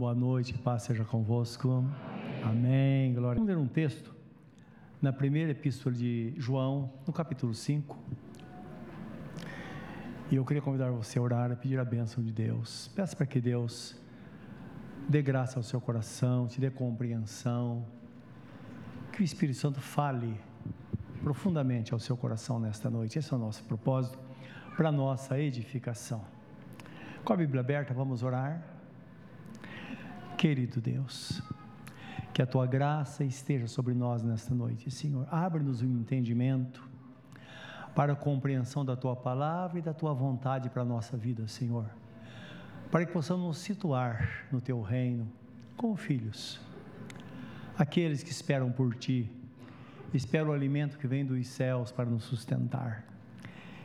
Boa noite, paz seja convosco. Amém. Glória. Vamos ler um texto na primeira epístola de João, no capítulo 5. E eu queria convidar você a orar, a pedir a bênção de Deus. Peça para que Deus dê graça ao seu coração, te dê compreensão, que o Espírito Santo fale profundamente ao seu coração nesta noite. Esse é o nosso propósito para nossa edificação. Com a Bíblia aberta, vamos orar. Querido Deus, que a tua graça esteja sobre nós nesta noite, Senhor. Abre-nos o um entendimento para a compreensão da tua palavra e da tua vontade para a nossa vida, Senhor. Para que possamos nos situar no teu reino como filhos, aqueles que esperam por ti, esperam o alimento que vem dos céus para nos sustentar.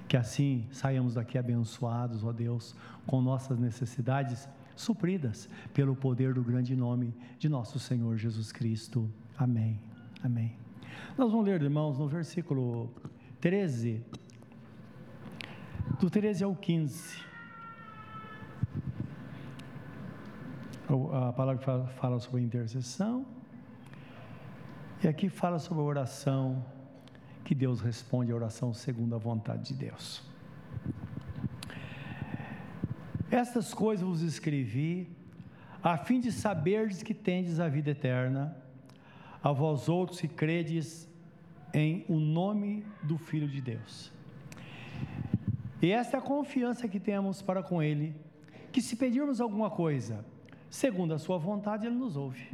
Que assim saiamos daqui abençoados, ó Deus, com nossas necessidades supridas pelo poder do grande nome de nosso Senhor Jesus Cristo. Amém. Amém. Nós vamos ler, irmãos, no versículo 13, do 13 ao 15. A palavra fala sobre intercessão, e aqui fala sobre a oração que Deus responde a oração segundo a vontade de Deus. Estas coisas vos escrevi, a fim de saberdes que tendes a vida eterna, a vós outros que credes em o nome do Filho de Deus. E esta é a confiança que temos para com Ele, que se pedirmos alguma coisa, segundo a Sua vontade, Ele nos ouve.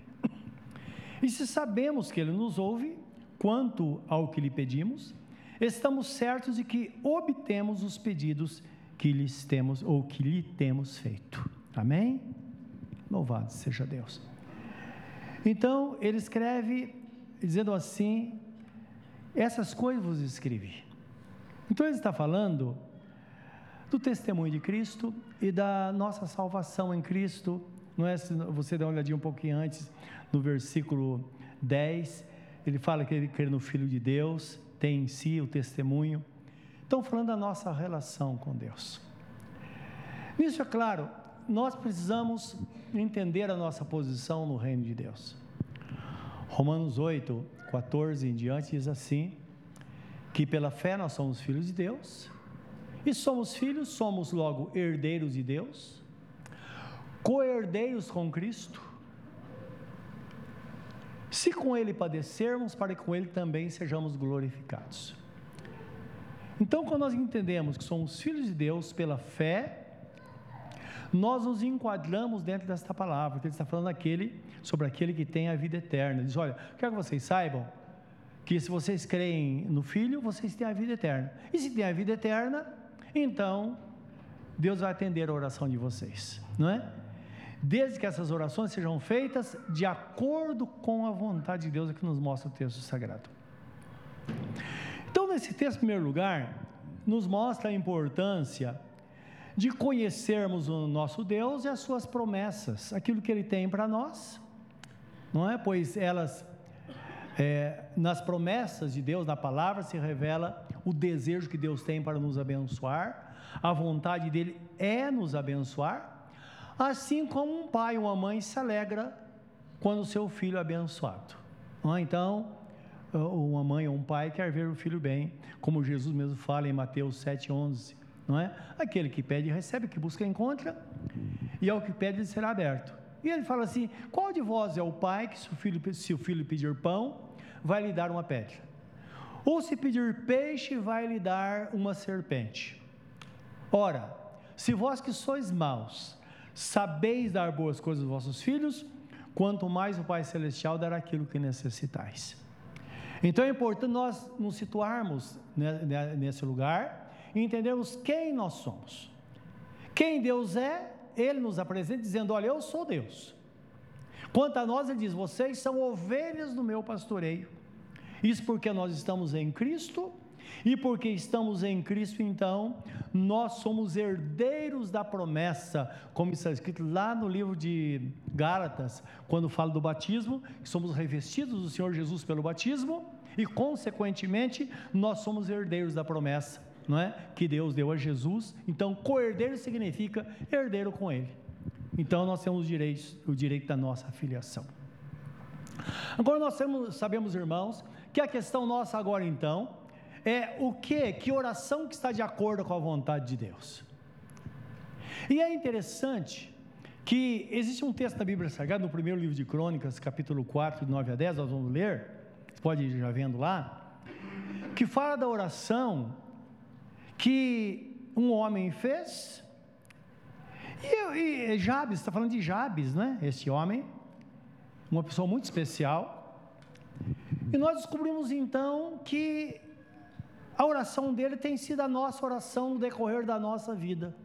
E se sabemos que Ele nos ouve, quanto ao que lhe pedimos, estamos certos de que obtemos os pedidos que lhes temos ou que lhe temos feito. Amém? Louvado seja Deus. Então, ele escreve dizendo assim: essas coisas vos escrevi. Então, ele está falando do testemunho de Cristo e da nossa salvação em Cristo. Não é? Se você dá uma olhadinha um pouquinho antes, no versículo 10, ele fala que ele crê no Filho de Deus, tem em si o testemunho. Estão falando da nossa relação com Deus. Nisso, é claro, nós precisamos entender a nossa posição no reino de Deus. Romanos 8, 14 em diante diz assim: que pela fé nós somos filhos de Deus, e somos filhos, somos logo herdeiros de Deus, co-herdeiros com Cristo, se com ele padecermos, para que com ele também sejamos glorificados. Então, quando nós entendemos que somos filhos de Deus pela fé, nós nos enquadramos dentro desta palavra, que ele está falando aquele, sobre aquele que tem a vida eterna. Ele diz: Olha, quero que vocês saibam que se vocês creem no Filho, vocês têm a vida eterna. E se tem a vida eterna, então Deus vai atender a oração de vocês, não é? desde que essas orações sejam feitas de acordo com a vontade de Deus, é que nos mostra o texto sagrado. Então, nesse texto, em primeiro lugar, nos mostra a importância de conhecermos o nosso Deus e as suas promessas, aquilo que Ele tem para nós, não é? Pois elas, é, nas promessas de Deus, na palavra, se revela o desejo que Deus tem para nos abençoar, a vontade dele é nos abençoar, Assim como um pai ou uma mãe se alegra quando o seu filho é abençoado. Então, uma mãe ou um pai quer ver o filho bem, como Jesus mesmo fala em Mateus 7,11. Não é? Aquele que pede recebe, que busca encontra, e ao que pede será aberto. E ele fala assim: qual de vós é o pai que, se o filho, se o filho pedir pão, vai lhe dar uma pedra? Ou se pedir peixe, vai lhe dar uma serpente? Ora, se vós que sois maus, Sabeis dar boas coisas aos vossos filhos, quanto mais o Pai Celestial dará aquilo que necessitais. Então é importante nós nos situarmos nesse lugar e entendermos quem nós somos. Quem Deus é, Ele nos apresenta dizendo: Olha, eu sou Deus. Quanto a nós, Ele diz: Vocês são ovelhas do meu pastoreio. Isso porque nós estamos em Cristo e porque estamos em Cristo, então, nós somos herdeiros da promessa, como está escrito lá no livro de Gálatas, quando fala do batismo, somos revestidos do Senhor Jesus pelo batismo, e consequentemente, nós somos herdeiros da promessa, não é? Que Deus deu a Jesus. Então, co-herdeiro significa herdeiro com Ele. Então nós temos o direito da nossa filiação. Agora nós temos, sabemos, irmãos, que a questão nossa agora então é o que, que oração que está de acordo com a vontade de Deus. E é interessante que existe um texto da Bíblia Sagrada, no primeiro livro de Crônicas, capítulo 4, de 9 a 10, nós vamos ler, você pode ir já vendo lá, que fala da oração que um homem fez, e, e Jabes, está falando de Jabes, né? Esse homem, uma pessoa muito especial, e nós descobrimos então que a oração dele tem sido a nossa oração no decorrer da nossa vida.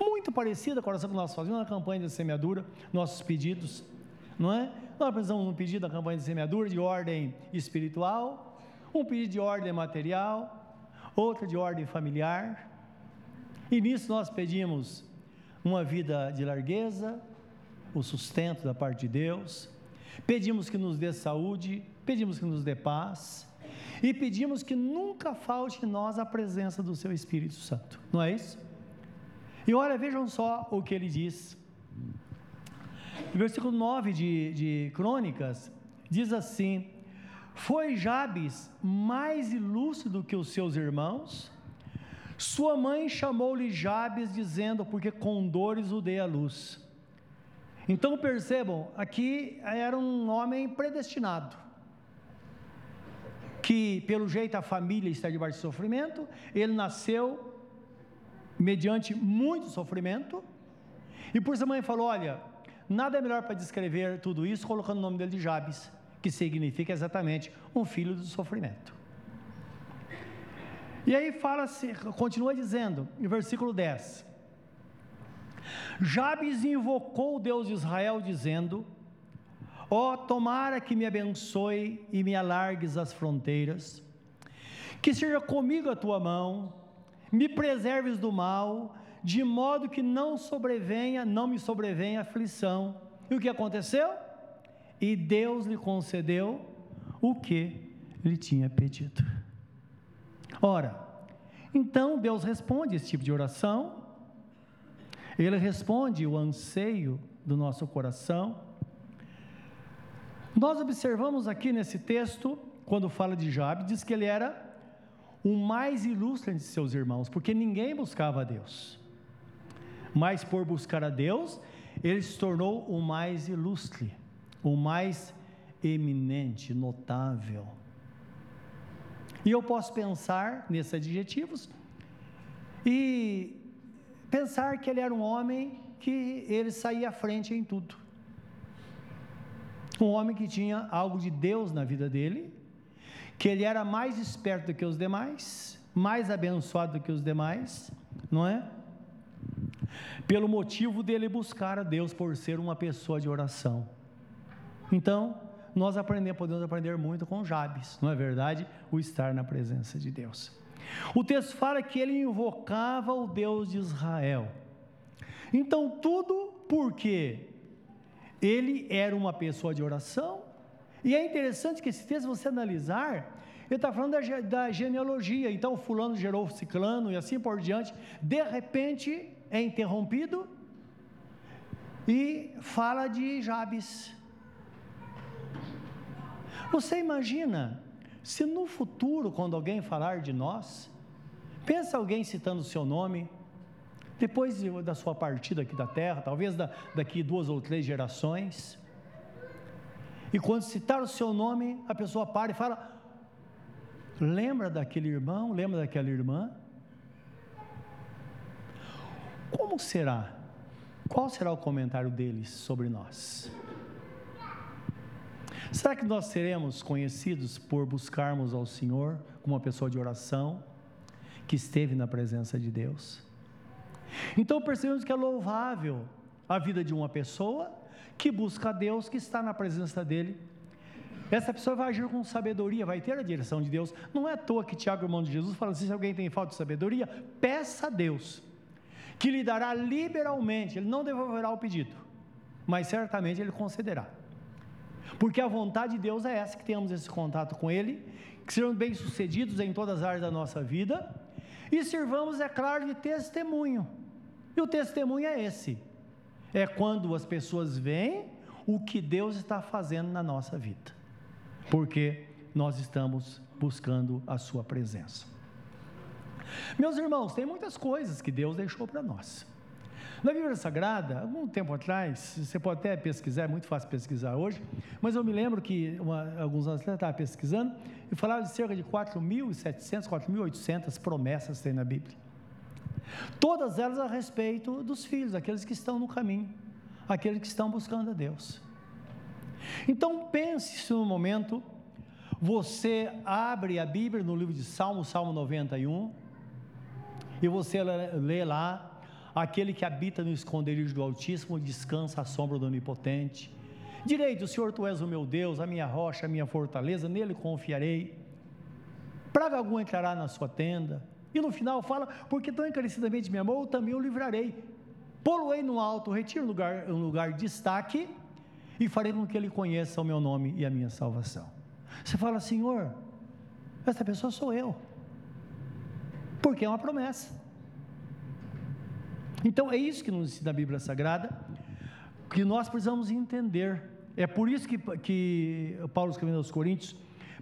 Muito parecida com a oração que nós fazemos na campanha de semeadura, nossos pedidos, não é? Nós precisamos um pedido da campanha de semeadura de ordem espiritual, um pedido de ordem material, outro de ordem familiar, e nisso nós pedimos uma vida de largueza, o sustento da parte de Deus, pedimos que nos dê saúde, pedimos que nos dê paz, e pedimos que nunca falte em nós a presença do Seu Espírito Santo, não é isso? E olha, vejam só o que ele diz. No versículo 9 de, de Crônicas, diz assim: Foi Jabes mais ilustre do que os seus irmãos? Sua mãe chamou-lhe Jabes, dizendo: Porque com dores o dei à luz. Então percebam, aqui era um homem predestinado, que pelo jeito a família está debaixo de sofrimento, ele nasceu mediante muito sofrimento. E por sua mãe falou: Olha, nada é melhor para descrever tudo isso colocando o nome dele de Jabes, que significa exatamente um filho do sofrimento. E aí fala-se, continua dizendo, em versículo 10: Jabes invocou o Deus de Israel, dizendo: Ó, oh, tomara que me abençoe e me alargues as fronteiras, que seja comigo a tua mão, me preserves do mal, de modo que não sobrevenha, não me sobrevenha aflição. E o que aconteceu? E Deus lhe concedeu o que lhe tinha pedido. Ora, então Deus responde esse tipo de oração, Ele responde o anseio do nosso coração. Nós observamos aqui nesse texto, quando fala de Jabe, diz que ele era o mais ilustre de seus irmãos, porque ninguém buscava a Deus. Mas por buscar a Deus, ele se tornou o mais ilustre, o mais eminente, notável. E eu posso pensar nesses adjetivos e pensar que ele era um homem que ele saía à frente em tudo. Um homem que tinha algo de Deus na vida dele que ele era mais esperto do que os demais, mais abençoado do que os demais, não é? Pelo motivo dele buscar a Deus por ser uma pessoa de oração. Então, nós aprendemos, podemos aprender muito com Jabes, não é verdade? O estar na presença de Deus. O texto fala que ele invocava o Deus de Israel. Então, tudo porque ele era uma pessoa de oração, e é interessante que esse texto, você analisar, ele está falando da, da, genealogia, então fulano gerou ciclano e assim por diante, de repente é interrompido e fala de Jabes. Você imagina, se no futuro, quando alguém falar de nós, pensa alguém citando o seu nome, depois da sua partida aqui da terra, talvez da, daqui duas ou três gerações, e quando citar o seu nome, a pessoa para e fala: Lembra daquele irmão? Lembra daquela irmã? Como será? Qual será o comentário deles sobre nós? Será que nós seremos conhecidos por buscarmos ao Senhor como uma pessoa de oração que esteve na presença de Deus? Então percebemos que é louvável a vida de uma pessoa que busca a Deus, que está na presença dEle. Essa pessoa vai agir com sabedoria, vai ter a direção de Deus. Não é à toa que Tiago, irmão de Jesus, fala assim: se alguém tem falta de sabedoria, peça a Deus, que lhe dará liberalmente, ele não devolverá o pedido, mas certamente ele concederá. Porque a vontade de Deus é essa, que tenhamos esse contato com Ele, que sejamos bem-sucedidos em todas as áreas da nossa vida, e sirvamos, é claro, de testemunho. E o testemunho é esse: é quando as pessoas veem o que Deus está fazendo na nossa vida, porque nós estamos buscando a Sua presença. Meus irmãos, tem muitas coisas que Deus deixou para nós. Na Bíblia Sagrada, algum tempo atrás, você pode até pesquisar, é muito fácil pesquisar hoje, mas eu me lembro que uma, alguns anos atrás eu estava pesquisando e falava de cerca de 4.700, 4.800 promessas que tem na Bíblia. Todas elas a respeito dos filhos, aqueles que estão no caminho, aqueles que estão buscando a Deus. Então pense se no momento você abre a Bíblia no livro de Salmo, Salmo 91, e você lê lá Aquele que habita no esconderijo do Altíssimo descansa à sombra do Onipotente. Direito, Senhor, tu és o meu Deus, a minha rocha, a minha fortaleza, nele confiarei. Praga alguma entrará na sua tenda. E no final fala: Porque tão encarecidamente me amou, também o livrarei. Poloei no alto, retiro lugar, um lugar de destaque e farei com que ele conheça o meu nome e a minha salvação. Você fala, Senhor, essa pessoa sou eu. Porque é uma promessa. Então é isso que nos ensina a Bíblia Sagrada, que nós precisamos entender. É por isso que, que Paulo escrevendo aos Coríntios,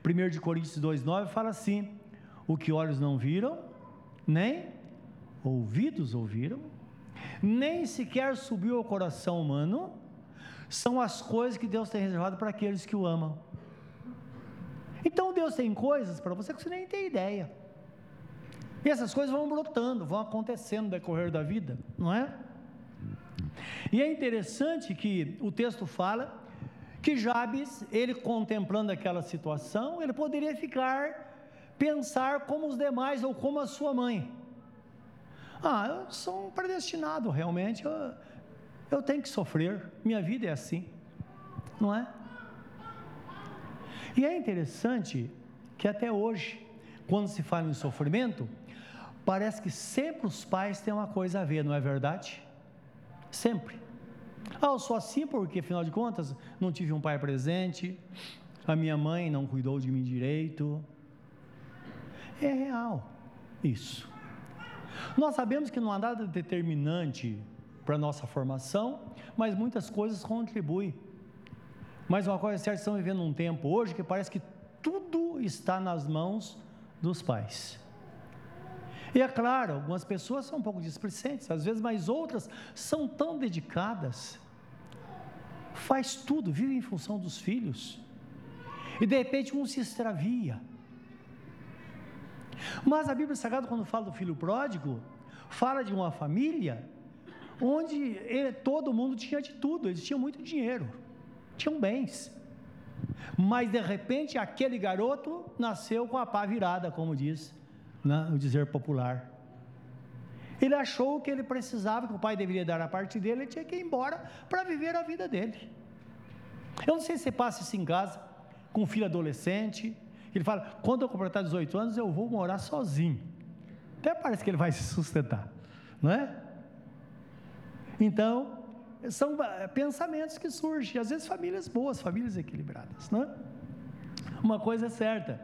1 de Coríntios 2,9 fala assim: o que olhos não viram, nem ouvidos ouviram, nem sequer subiu ao coração humano, são as coisas que Deus tem reservado para aqueles que o amam. Então Deus tem coisas para você que você nem tem ideia. E essas coisas vão brotando, vão acontecendo no decorrer da vida, não é? E é interessante que o texto fala que Jabes, ele contemplando aquela situação, ele poderia ficar, pensar como os demais ou como a sua mãe. Ah, eu sou um predestinado, realmente, eu, eu tenho que sofrer, minha vida é assim, não é? E é interessante que até hoje, quando se fala em sofrimento, Parece que sempre os pais têm uma coisa a ver, não é verdade? Sempre. Ah, eu sou assim porque, afinal de contas, não tive um pai presente, a minha mãe não cuidou de mim direito. É real isso. Nós sabemos que não há nada determinante para a nossa formação, mas muitas coisas contribuem. Mas uma coisa é certa, estamos vivendo um tempo hoje que parece que tudo está nas mãos dos pais. E é claro, algumas pessoas são um pouco displicentes, às vezes, mas outras são tão dedicadas, faz tudo, vive em função dos filhos, e de repente um se extravia. Mas a Bíblia Sagrada, quando fala do filho pródigo, fala de uma família onde ele, todo mundo tinha de tudo, eles tinham muito dinheiro, tinham bens. Mas de repente aquele garoto nasceu com a pá virada, como diz né, o dizer popular. Ele achou que ele precisava, que o pai deveria dar a parte dele, ele tinha que ir embora para viver a vida dele. Eu não sei se você passa isso em casa, com um filho adolescente, ele fala, quando eu completar 18 anos, eu vou morar sozinho. Até parece que ele vai se sustentar, não é? Então, são eh, pensamentos que surgem, às vezes famílias boas, famílias equilibradas, não é? Uma coisa é certa,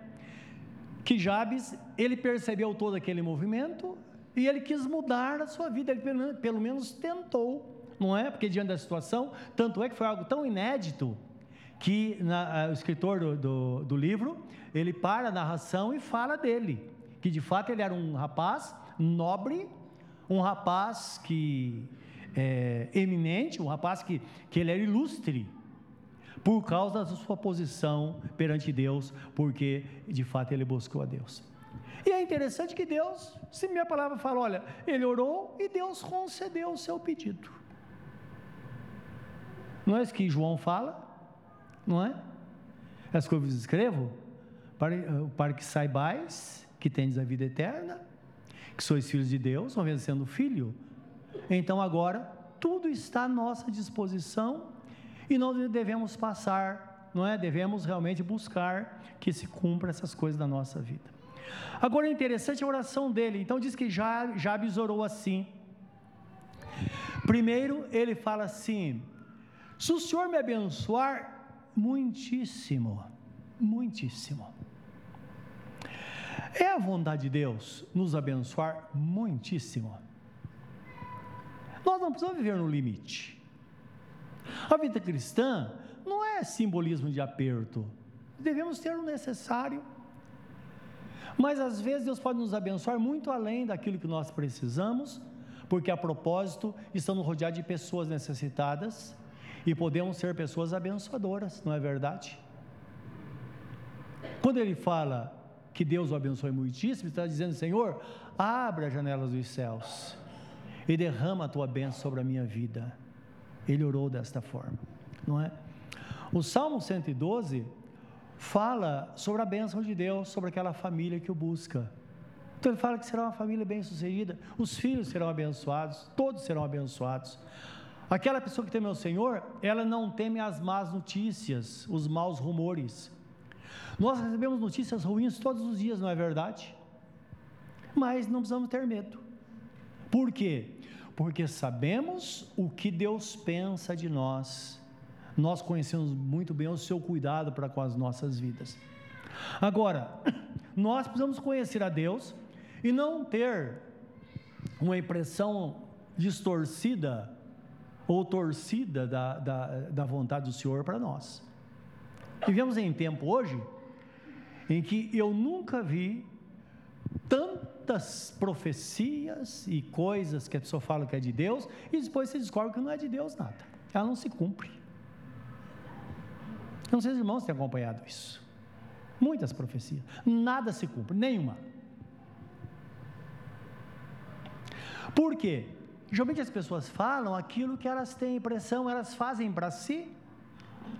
que Jabes, ele percebeu todo aquele movimento e ele quis mudar a sua vida, ele pelo, menos tentou, não é? Porque diante da situação, tanto é que foi algo tão inédito que na, o escritor do, do, do, livro, ele para a narração e fala dele, que de fato ele era um rapaz nobre, um rapaz que é, eminente, um rapaz que, que ele era ilustre, por causa da sua posição perante Deus, porque de fato ele buscou a Deus. E é interessante que Deus, se minha palavra fala, olha, ele orou e Deus concedeu o seu pedido. Não é isso que João fala? Não é? É as coisas que eu escrevo para, para que saibais que tendes a vida eterna, que sois filhos de Deus, uma vez sendo filho. Então agora tudo está à nossa disposição e nós devemos passar, não é? Devemos realmente buscar que se cumpra essas coisas da nossa vida. Agora é interessante a oração dele. Então diz que Jabes orou assim. Primeiro ele fala assim: se o Senhor me abençoar, muitíssimo, muitíssimo. É a vontade de Deus nos abençoar muitíssimo. Nós não precisamos viver no limite. A vida cristã não é simbolismo de aperto. Devemos ter o necessário. Mas às vezes Deus pode nos abençoar muito além daquilo que nós precisamos, porque a propósito estamos rodeados de pessoas necessitadas e podemos ser pessoas abençoadoras, não é verdade? Quando ele fala que Deus o abençoe muitíssimo, está dizendo: Senhor, abre as janelas dos céus e derrama a tua bênção sobre a minha vida. Ele orou desta forma, não é? O Salmo 112 fala sobre a bênção de Deus, sobre aquela família que o busca. Então ele fala que será uma família bem-sucedida, os filhos serão abençoados, todos serão abençoados. Aquela pessoa que teme ao Senhor, ela não teme as más notícias, os maus rumores. Nós recebemos notícias ruins todos os dias, não é verdade? Mas não precisamos ter medo. Por quê? Porque sabemos o que Deus pensa de nós. Nós conhecemos muito bem o seu cuidado para com as nossas vidas. Agora, nós precisamos conhecer a Deus e não ter uma impressão distorcida ou torcida da, da, da vontade do Senhor para nós. Vivemos em tempo hoje em que eu nunca vi tantas profecias e coisas que a pessoa fala que é de Deus e depois você descobre que não é de Deus nada. Ela não se cumpre. Não sei se os irmãos têm acompanhado isso. Muitas profecias. Nada se cumpre, nenhuma. Por quê? Geralmente as pessoas falam aquilo que elas têm impressão, elas fazem para si,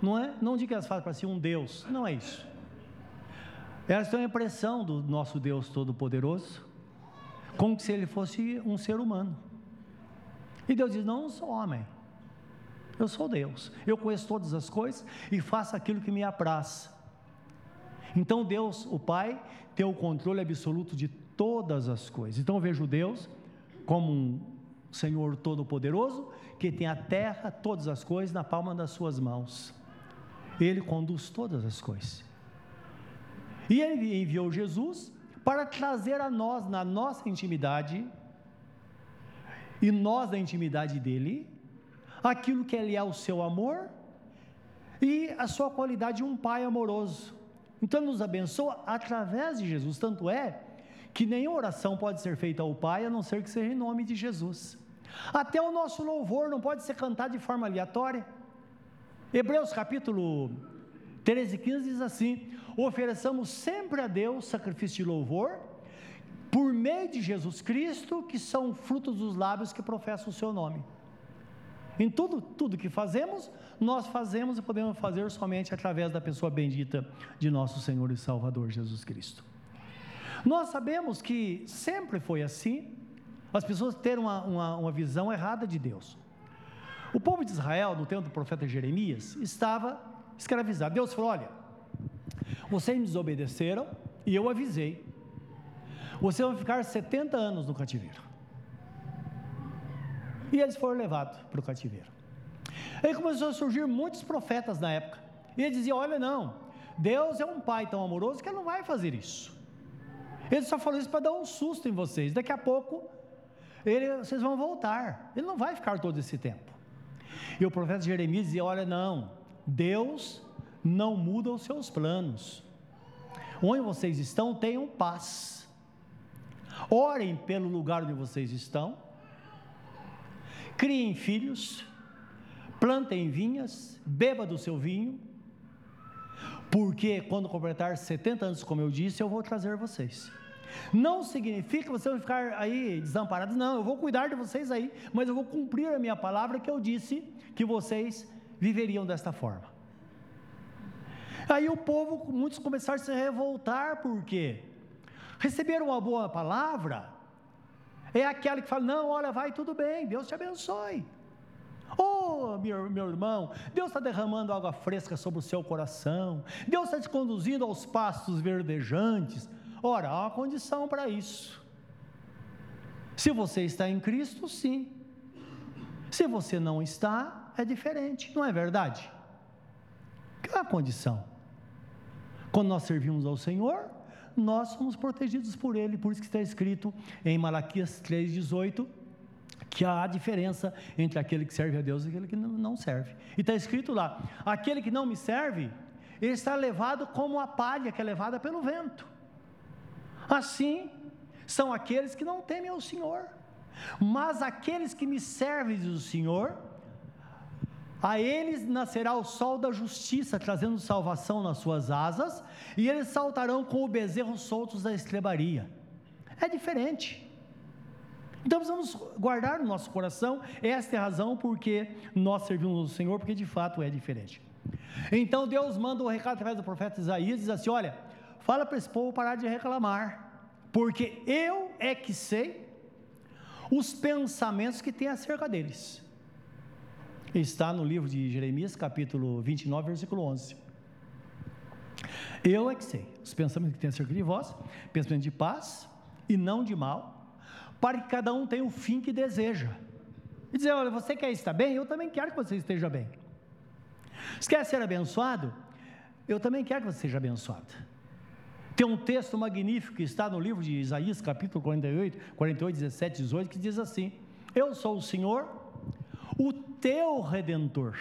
não é? Não digo que elas fazem para si um Deus, não é isso. Elas têm a impressão do nosso Deus Todo-Poderoso, como se ele fosse um ser humano. E Deus diz: Não, não sou homem, eu sou Deus, eu conheço todas as coisas e faço aquilo que me apraz. Então Deus, o Pai, tem o controle absoluto de todas as coisas. Então eu vejo Deus como um Senhor Todo-Poderoso, que tem a terra, todas as coisas na palma das suas mãos. Ele conduz todas as coisas. E ele enviou Jesus para trazer a nós, na nossa intimidade, e nós na intimidade dele, aquilo que ele é o seu amor e a sua qualidade de um pai amoroso. Então ele nos abençoa através de Jesus, tanto é que nenhuma oração pode ser feita ao Pai a não ser que seja em nome de Jesus. Até o nosso louvor não pode ser cantado de forma aleatória. Hebreus capítulo 13 e 15 diz assim: ofereçamos sempre a Deus sacrifício de louvor, por meio de Jesus Cristo, que são frutos dos lábios que professam o seu nome. Em tudo, tudo que fazemos, nós fazemos e podemos fazer somente através da pessoa bendita de nosso Senhor e Salvador Jesus Cristo. Nós sabemos que sempre foi assim, as pessoas terem uma, uma, uma visão errada de Deus. O povo de Israel, no tempo do profeta Jeremias, estava escravizado. Deus falou: Olha, vocês me desobedeceram e eu avisei. Vocês vão ficar 70 anos no cativeiro. E eles foram levados para o cativeiro. Aí começou a surgir muitos profetas na época. E ele dizia: Olha, não, Deus é um pai tão amoroso que ele não vai fazer isso. Ele só falou isso para dar um susto em vocês. Daqui a pouco, ele, vocês vão voltar. Ele não vai ficar todo esse tempo. E o profeta Jeremias dizia: Olha, não, Deus não muda os seus planos. Onde vocês estão, tenham paz. Orem pelo lugar onde vocês estão. Criem filhos. Plantem vinhas. Beba do seu vinho. Porque quando completar 70 anos, como eu disse, eu vou trazer vocês. Não significa que vocês vão ficar aí desamparados, não, eu vou cuidar de vocês aí, mas eu vou cumprir a minha palavra que eu disse que vocês viveriam desta forma. Aí o povo, muitos começaram a se revoltar, por quê? Receberam uma boa palavra, é aquela que fala: não, olha, vai tudo bem, Deus te abençoe. Oh, meu, meu irmão, Deus está derramando água fresca sobre o seu coração, Deus está te conduzindo aos pastos verdejantes. Ora, há uma condição para isso. Se você está em Cristo, sim. Se você não está, é diferente, não é verdade? Qual é a condição? Quando nós servimos ao Senhor, nós somos protegidos por Ele, por isso que está escrito em Malaquias 3,18, que há diferença entre aquele que serve a Deus e aquele que não serve. E está escrito lá: aquele que não me serve, ele está levado como a palha que é levada pelo vento. Assim são aqueles que não temem ao Senhor, mas aqueles que me servem, diz o Senhor, a eles nascerá o sol da justiça, trazendo salvação nas suas asas, e eles saltarão com o bezerro soltos da estrebaria. É diferente. Então precisamos guardar no nosso coração, esta é a razão porque nós servimos o Senhor, porque de fato é diferente. Então Deus manda um recado através do profeta Isaías, diz assim: olha, fala para esse povo parar de reclamar, porque eu é que sei os pensamentos que tem acerca deles. Está no livro de Jeremias, capítulo 29, versículo 11. Eu é que sei os pensamentos que tem acerca de vós, pensamento de paz e não de mal, para que cada um tenha o fim que deseja. E dizer, olha, você quer estar bem? Eu também quero que você esteja bem. Você quer ser abençoado? Eu também quero que você seja abençoado. Tem um texto magnífico que está no livro de Isaías, capítulo 48, 48, 17, 18, que diz assim: Eu sou o Senhor, o teu redentor,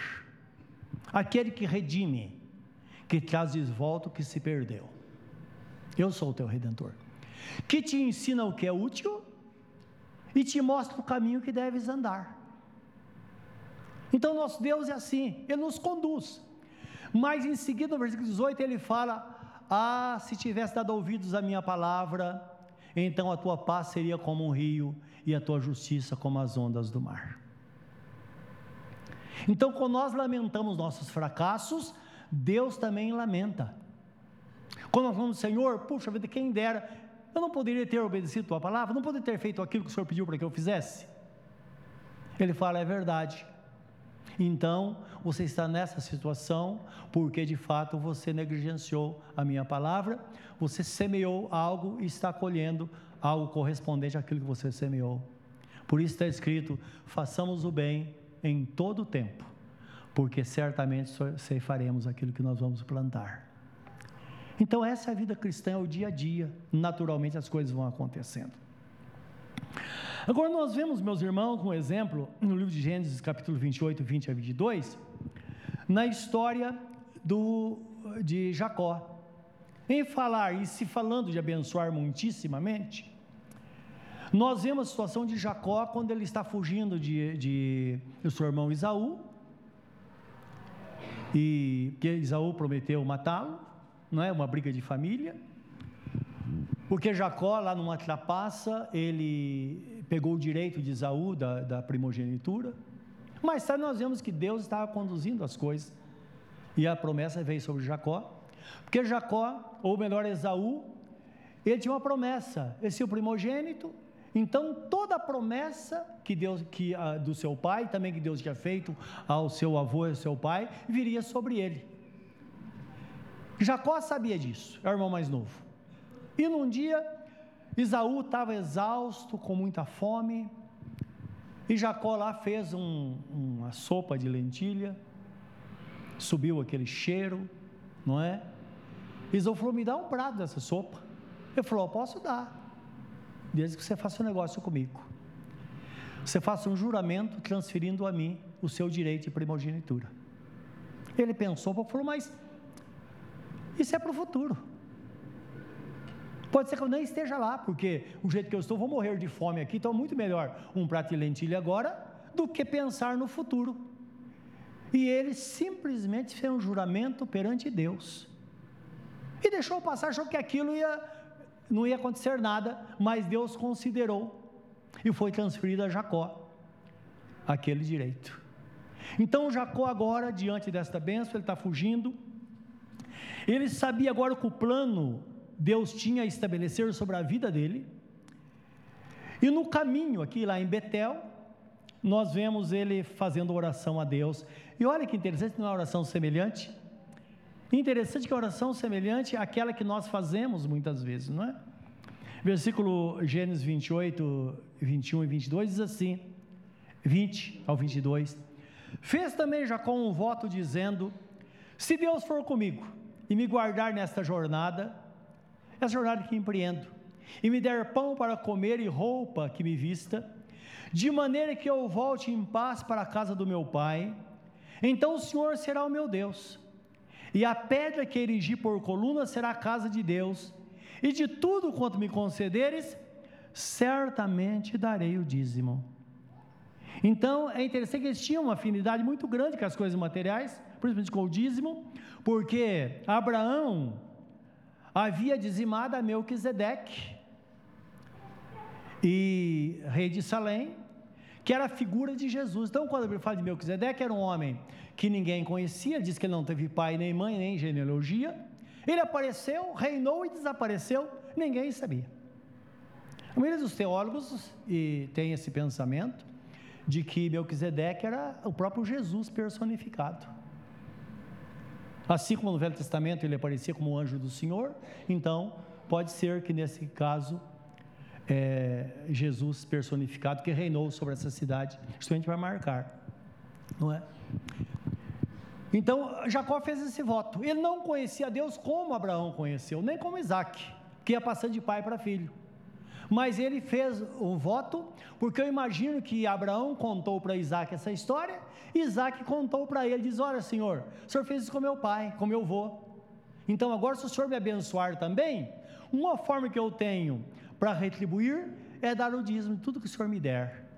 aquele que redime, que traz de volta o que se perdeu. Eu sou o teu redentor, que te ensina o que é útil e te mostra o caminho que deves andar. Então, nosso Deus é assim, Ele nos conduz. Mas em seguida, no versículo 18, ele fala: Ah, se tivesse dado ouvidos à minha palavra, então a tua paz seria como um rio e a tua justiça como as ondas do mar. Então, quando nós lamentamos nossos fracassos, Deus também lamenta. Quando nós falamos, Senhor, puxa vida, quem dera eu não poderia ter obedecido a tua palavra? Não poderia ter feito aquilo que o Senhor pediu para que eu fizesse? Ele fala: é verdade. Então, você está nessa situação porque de fato você negligenciou a minha palavra, você semeou algo e está colhendo algo correspondente àquilo que você semeou. Por isso está escrito: façamos o bem em todo o tempo, porque certamente ceifaremos aquilo que nós vamos plantar. Então, essa é a vida cristã, é o dia a dia. Naturalmente, as coisas vão acontecendo. Agora, nós vemos, meus irmãos, um exemplo no livro de Gênesis, capítulo 28, 20 a 22, na história do, de Jacó. Em falar e se falando de abençoar muitíssimamente, nós vemos a situação de Jacó quando ele está fugindo de, de, de seu irmão Isaú, e que Isaú prometeu matá-lo, não é? Uma briga de família. Porque Jacó, lá numa trapaça, ele pegou o direito de Isaú da, da primogenitura. Mas tarde nós vemos que Deus estava conduzindo as coisas. E a promessa veio sobre Jacó. Porque Jacó, ou melhor, Esaú, ele tinha uma promessa. Esse é o primogênito. Então, toda a promessa que Deus, que, uh, do seu pai, também que Deus tinha feito ao seu avô e ao seu pai, viria sobre ele. Jacó sabia disso, é o irmão mais novo. E num dia, Isaú estava exausto, com muita fome, e Jacó lá fez um, uma sopa de lentilha, subiu aquele cheiro, não é? Isaú falou: Me dá um prato dessa sopa. Ele falou: Posso dar, desde que você faça um negócio comigo. Você faça um juramento transferindo a mim o seu direito de primogenitura. Ele pensou, falou: Mas isso é para o futuro. Pode ser que eu nem esteja lá, porque o jeito que eu estou, vou morrer de fome aqui, então é muito melhor um prato de lentilha agora do que pensar no futuro. E ele simplesmente fez um juramento perante Deus. E deixou passar, achou que aquilo ia, não ia acontecer nada, mas Deus considerou e foi transferido a Jacó aquele direito. Então Jacó agora, diante desta bênção, ele está fugindo, ele sabia agora que o plano Deus tinha a estabelecer sobre a vida dele. E no caminho, aqui lá em Betel, nós vemos ele fazendo oração a Deus. E olha que interessante, uma oração semelhante. Interessante que a oração semelhante àquela que nós fazemos muitas vezes, não é? Versículo Gênesis 28, 21 e 22 diz assim: 20 ao 22. Fez também Jacó um voto dizendo: Se Deus for comigo, e me guardar nesta jornada, essa jornada que empreendo, e me der pão para comer e roupa que me vista, de maneira que eu volte em paz para a casa do meu pai. Então o Senhor será o meu Deus, e a pedra que erigi por coluna será a casa de Deus, e de tudo quanto me concederes, certamente darei o dízimo. Então é interessante que eles tinham uma afinidade muito grande com as coisas materiais, principalmente com o dízimo, porque Abraão havia dizimado a Melquisedeque, e rei de Salém, que era a figura de Jesus. Então, quando ele fala de Melquisedeque, era um homem que ninguém conhecia, diz que ele não teve pai, nem mãe, nem genealogia. Ele apareceu, reinou e desapareceu, ninguém sabia. A maioria dos teólogos e tem esse pensamento de que Melquisedeque era o próprio Jesus personificado. Assim como no Velho Testamento ele aparecia como um anjo do Senhor, então pode ser que nesse caso é, Jesus personificado que reinou sobre essa cidade, justamente para marcar, não é? Então Jacó fez esse voto. Ele não conhecia Deus como Abraão conheceu, nem como Isaac, que ia passando de pai para filho. Mas ele fez o voto, porque eu imagino que Abraão contou para Isaac essa história, Isaac contou para ele, diz: Olha, Senhor, o Senhor fez isso com meu pai, com meu avô. Então agora, se o Senhor me abençoar também, uma forma que eu tenho para retribuir é dar o dízimo de tudo que o Senhor me der.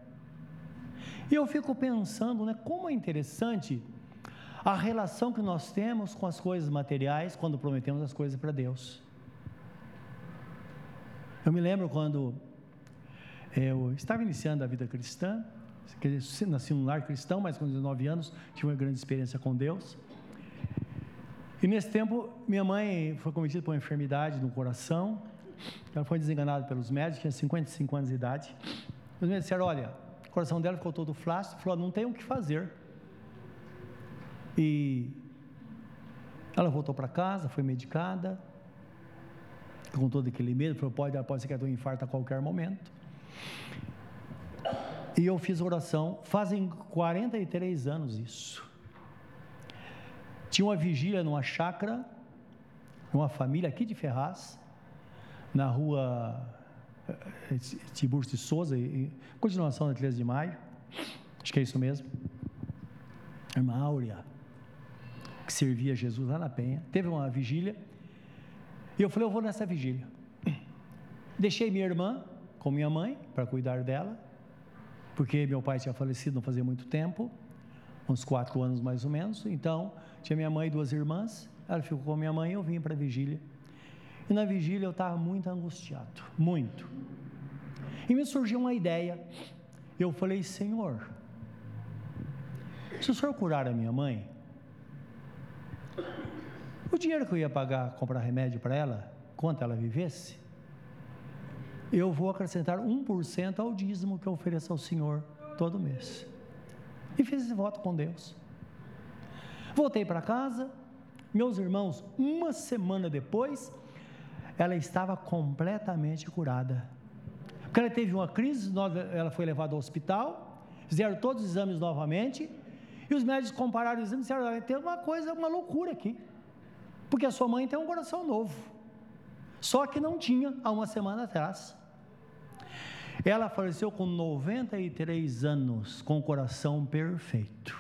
E eu fico pensando, né, como é interessante a relação que nós temos com as coisas materiais quando prometemos as coisas para Deus. Eu me lembro quando eu estava iniciando a vida cristã, nasci num lar cristão, mas com 19 anos tive uma grande experiência com Deus. E nesse tempo, minha mãe foi cometida por uma enfermidade no coração, ela foi desenganada pelos médicos, tinha 55 anos de idade. Os médicos disseram: olha, o coração dela ficou todo flácido. Falou: não tem o que fazer. E ela voltou para casa, foi medicada, com todo aquele medo. Falou: pode, pode ser que ela um infarto a qualquer momento. E eu fiz oração, fazem 43 anos isso. Tinha uma vigília numa chácara, uma família aqui de Ferraz, na rua eh, Tiburcio de Souza, em continuação da 13 de maio, acho que é isso mesmo. A irmã Áurea, que servia Jesus lá na Penha, teve uma vigília, e eu falei, eu vou nessa vigília. Deixei minha irmã com minha mãe para cuidar dela, porque meu pai tinha falecido não fazia muito tempo, uns quatro anos mais ou menos, então tinha minha mãe e duas irmãs, ela ficou com minha mãe e eu vim para a vigília e na vigília eu estava muito angustiado, muito. E me surgiu uma ideia. Eu falei, Senhor, se o Senhor curar a minha mãe, o dinheiro que eu ia pagar, comprar remédio para ela, quanto ela vivesse, eu vou acrescentar 1% ao dízimo que eu ofereço ao Senhor todo mês. E fiz esse voto com Deus. Voltei para casa, meus irmãos, uma semana depois, ela estava completamente curada. Porque ela teve uma crise, ela foi levada ao hospital, fizeram todos os exames novamente, e os médicos compararam os exames e disseram: tem uma coisa, uma loucura aqui. Porque a sua mãe tem um coração novo. Só que não tinha há uma semana atrás. Ela faleceu com 93 anos, com o coração perfeito.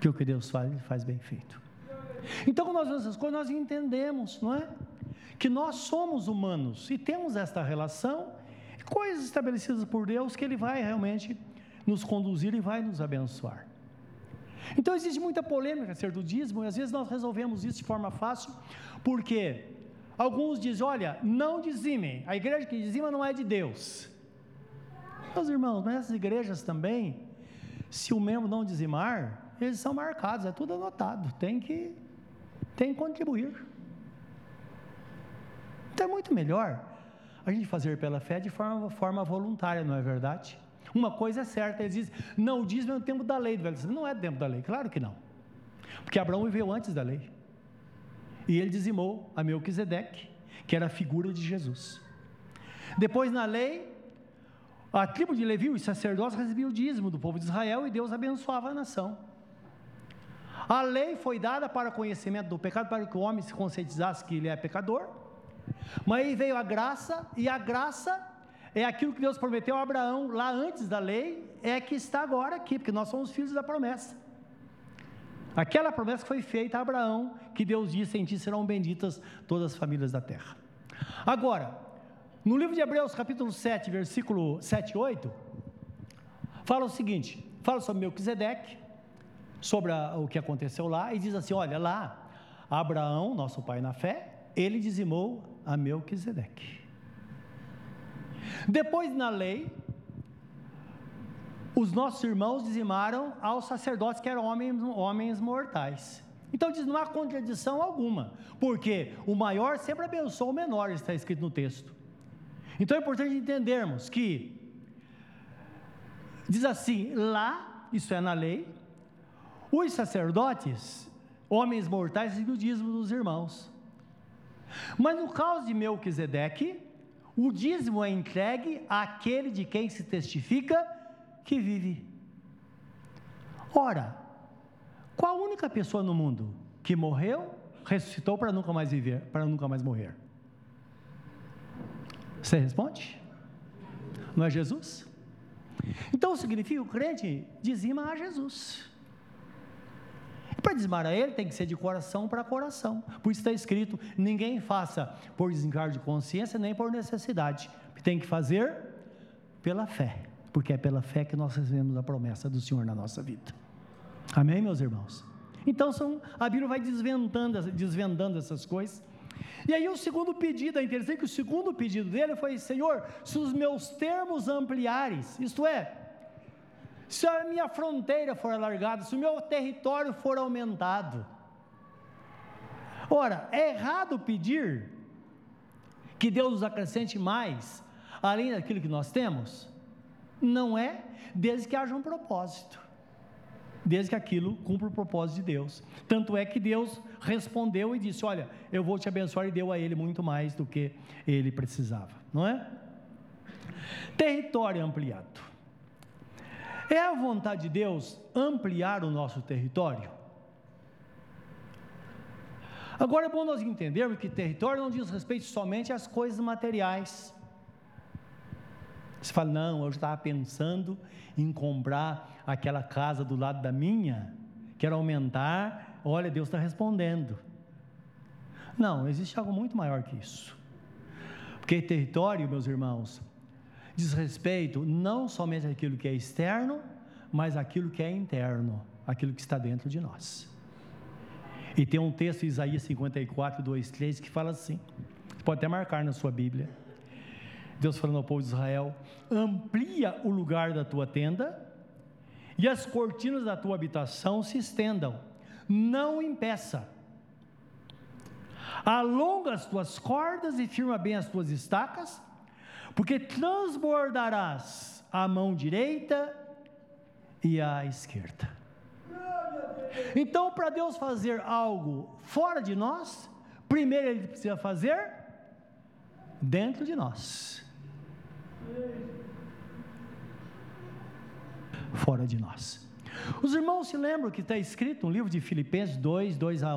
Que o que Deus faz, Ele faz bem feito. Então, quando nós vemos essas coisas, nós entendemos, não é? Que nós somos humanos e temos esta relação, coisas estabelecidas por Deus que Ele vai realmente nos conduzir e vai nos abençoar. Então existe muita polêmica acerca do dízimo e às vezes nós resolvemos isso de forma fácil, porque alguns dizem: olha, não dizimem, a igreja que dizima não é de Deus. Meus irmãos, nessas igrejas também, se o membro não dizimar, eles são marcados, é tudo anotado, tem que, tem que contribuir. Então é muito melhor a gente fazer pela fé de forma, forma voluntária, não é verdade? Uma coisa é certa, eles dizem, não, o dízimo é no tempo da lei Velho. Não é tempo da lei, claro que não. Porque Abraão viveu antes da lei. E ele dizimou a Melquisedeque, que era a figura de Jesus. Depois, na lei, a tribo de Levi, os sacerdotes, recebiam o dízimo do povo de Israel e Deus abençoava a nação. A lei foi dada para conhecimento do pecado, para que o homem se conscientizasse que ele é pecador mas aí veio a graça, e a graça, é aquilo que Deus prometeu a Abraão lá antes da lei, é que está agora aqui, porque nós somos filhos da promessa. Aquela promessa que foi feita a Abraão, que Deus disse: em ti serão benditas todas as famílias da terra. Agora, no livro de Hebreus, capítulo 7, versículo 7 e 8, fala o seguinte: fala sobre Melquisedeque, sobre a, o que aconteceu lá, e diz assim: olha, lá, Abraão, nosso pai na fé, ele dizimou a Melquisedeque. Depois, na lei, os nossos irmãos dizimaram aos sacerdotes que eram homens, homens mortais. Então diz, não há contradição alguma, porque o maior sempre abençoa o menor, está escrito no texto. Então é importante entendermos que, diz assim, lá, isso é na lei, os sacerdotes, homens mortais, e o dízimo dos irmãos. Mas no caso de Melquisedeque, o dízimo é entregue àquele de quem se testifica que vive. Ora, qual a única pessoa no mundo que morreu, ressuscitou para nunca mais viver, para nunca mais morrer? Você responde? Não é Jesus? Então significa que o crente dizima a Jesus. Para a ele tem que ser de coração para coração. Por isso está escrito: ninguém faça por desencargo de consciência nem por necessidade. Tem que fazer pela fé, porque é pela fé que nós recebemos a promessa do Senhor na nossa vida. Amém, meus irmãos? Então são, a Bíblia vai desvendando, desvendando essas coisas. E aí o segundo pedido, é interessante que o segundo pedido dele foi: Senhor, se os meus termos ampliares, isto é, se a minha fronteira for alargada, se o meu território for aumentado. Ora, é errado pedir que Deus nos acrescente mais, além daquilo que nós temos? Não é, desde que haja um propósito, desde que aquilo cumpra o propósito de Deus. Tanto é que Deus respondeu e disse: Olha, eu vou te abençoar, e deu a ele muito mais do que ele precisava, não é? Território ampliado. É a vontade de Deus ampliar o nosso território? Agora é bom nós entendermos que território não diz respeito somente às coisas materiais. Você fala, não, eu estava pensando em comprar aquela casa do lado da minha, quero aumentar. Olha, Deus está respondendo. Não, existe algo muito maior que isso. Porque território, meus irmãos, diz respeito não somente àquilo que é externo, mas àquilo que é interno, aquilo que está dentro de nós. E tem um texto, Isaías 54, 2, 3, que fala assim: pode até marcar na sua Bíblia. Deus falando ao povo de Israel: amplia o lugar da tua tenda, e as cortinas da tua habitação se estendam, não impeça. Alonga as tuas cordas e firma bem as tuas estacas, porque transbordarás a mão direita e a esquerda. Então, para Deus fazer algo fora de nós, primeiro Ele precisa fazer dentro de nós. Fora de nós. Os irmãos se lembram que está escrito no livro de Filipenses 2, 2, a,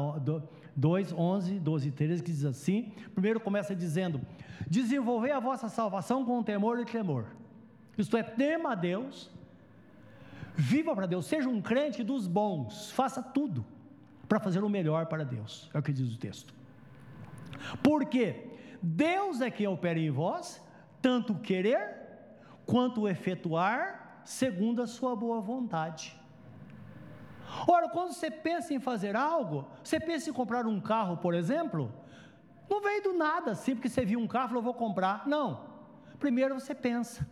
2 11, 12 e 13, que diz assim: primeiro começa dizendo: desenvolver a vossa salvação com temor e tremor. Isto é, tema a Deus, viva para Deus, seja um crente dos bons, faça tudo para fazer o melhor para Deus, é o que diz o texto. Porque Deus é quem opera em vós, tanto querer quanto efetuar, segundo a sua boa vontade. Ora, quando você pensa em fazer algo, você pensa em comprar um carro, por exemplo, não veio do nada assim, porque você viu um carro e falou, vou comprar. Não. Primeiro você pensa.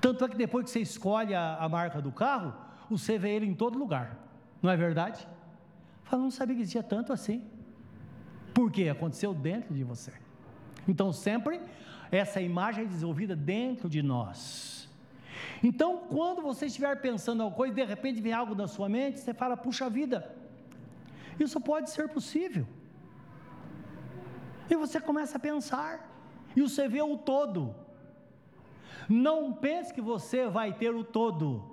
Tanto é que depois que você escolhe a, a marca do carro, você vê ele em todo lugar. Não é verdade? Fala, não sabia que existia tanto assim. Por quê? Aconteceu dentro de você. Então, sempre essa imagem é desenvolvida dentro de nós. Então, quando você estiver pensando alguma coisa, de repente vem algo na sua mente, você fala: puxa vida, isso pode ser possível. E você começa a pensar, e você vê o todo. Não pense que você vai ter o todo.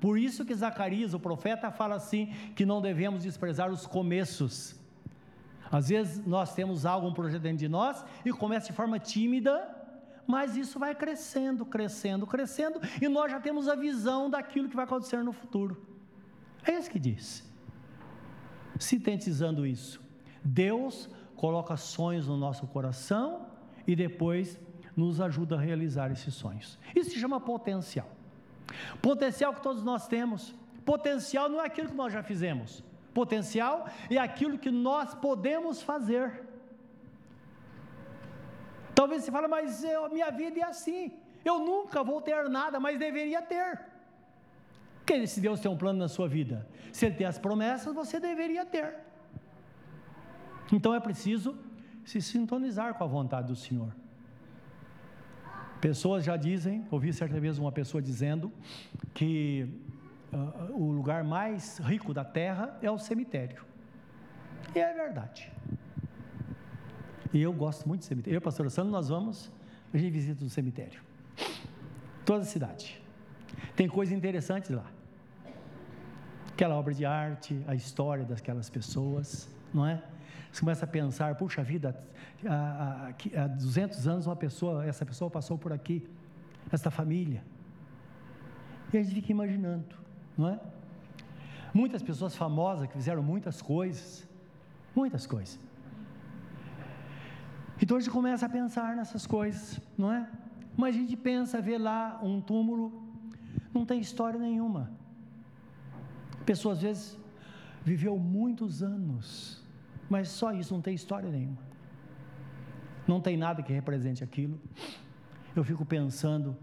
Por isso que Zacarias, o profeta, fala assim: que não devemos desprezar os começos. Às vezes nós temos algo, um projeto dentro de nós e começa de forma tímida, Mas isso vai crescendo, crescendo, crescendo, e nós já temos a visão daquilo que vai acontecer no futuro. É isso que diz. Sintetizando isso, Deus coloca sonhos no nosso coração e depois nos ajuda a realizar esses sonhos. Isso se chama potencial. Potencial que todos nós temos. Potencial não é aquilo que nós já fizemos. Potencial é aquilo que nós podemos fazer. Talvez você fale, mas eu, minha vida é assim. Eu nunca vou ter nada, mas deveria ter. Porque se Deus tem um plano na sua vida, se Ele tem as promessas, você deveria ter. Então é preciso se sintonizar com a vontade do Senhor. Pessoas já dizem, ouvi certa vez uma pessoa dizendo que uh, o lugar mais rico da terra é o cemitério. E é verdade. E eu gosto muito de cemitério. Eu, pastor Sandro, nós vamos, a gente visita o cemitério. Toda a cidade. Tem coisas interessantes lá. Aquela obra de arte, a história daquelas pessoas, não é? Você começa a pensar, puxa vida, há, há, há 200 anos uma pessoa, essa pessoa passou por aqui, esta família. E a gente fica imaginando, não é? Muitas pessoas famosas que fizeram muitas coisas, muitas coisas. Então a gente começa a pensar nessas coisas, não é? Mas a gente pensa, vê lá um túmulo, não tem história nenhuma. A pessoa às vezes viveu muitos anos, mas só isso, não tem história nenhuma. Não tem nada que represente aquilo. Eu fico pensando,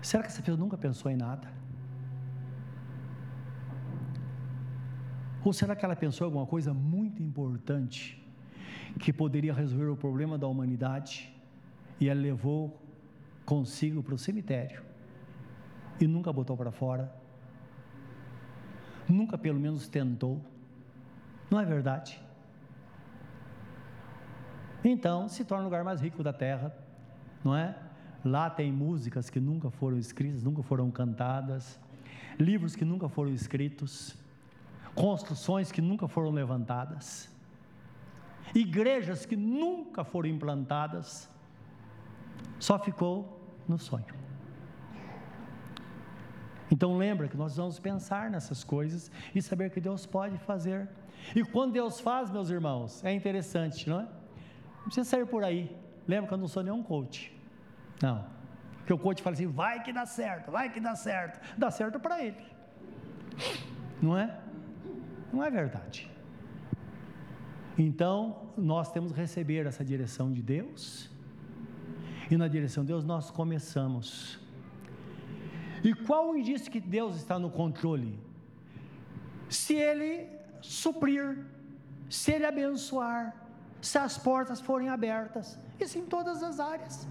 será que essa pessoa nunca pensou em nada? Ou será que ela pensou em alguma coisa muito importante que poderia resolver o problema da humanidade e ela levou consigo para o cemitério e nunca botou para fora? Nunca pelo menos tentou? Não é verdade? Então, se torna o lugar mais rico da terra, não é? Lá tem músicas que nunca foram escritas, nunca foram cantadas, livros que nunca foram escritos, construções que nunca foram levantadas, igrejas que nunca foram implantadas, só ficou no sonho. Então lembra que nós vamos pensar nessas coisas e saber que Deus pode fazer e quando Deus faz, meus irmãos, é interessante, não é? Não precisa sair por aí. Lembra que eu não sou nenhum coach. Não. Porque o coach fala assim: vai que dá certo, vai que dá certo. Dá certo para ele. Não é? Não é verdade. Então, nós temos que receber essa direção de Deus. E na direção de Deus nós começamos. E qual o indício que Deus está no controle? Se Ele suprir, se Ele abençoar, se as portas forem abertas, isso em todas as áreas.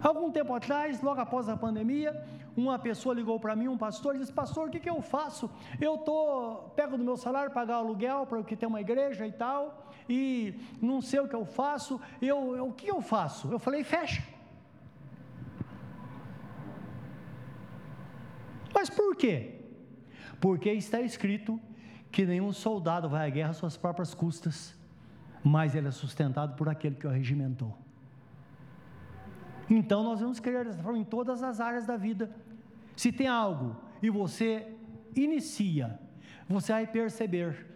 Algum tempo atrás, logo após a pandemia, uma pessoa ligou para mim, um pastor, e disse: Pastor, o que, que eu faço? Eu tô, pego do meu salário pagar aluguel para que tem uma igreja e tal, e não sei o que eu faço. Eu, eu, o que eu faço? Eu falei: Fecha. Mas por quê? porque está escrito que nenhum soldado vai à guerra às suas próprias custas, mas ele é sustentado por aquele que o regimentou. Então nós vamos querer dessa forma em todas as áreas da vida. Se tem algo e você inicia, você vai perceber,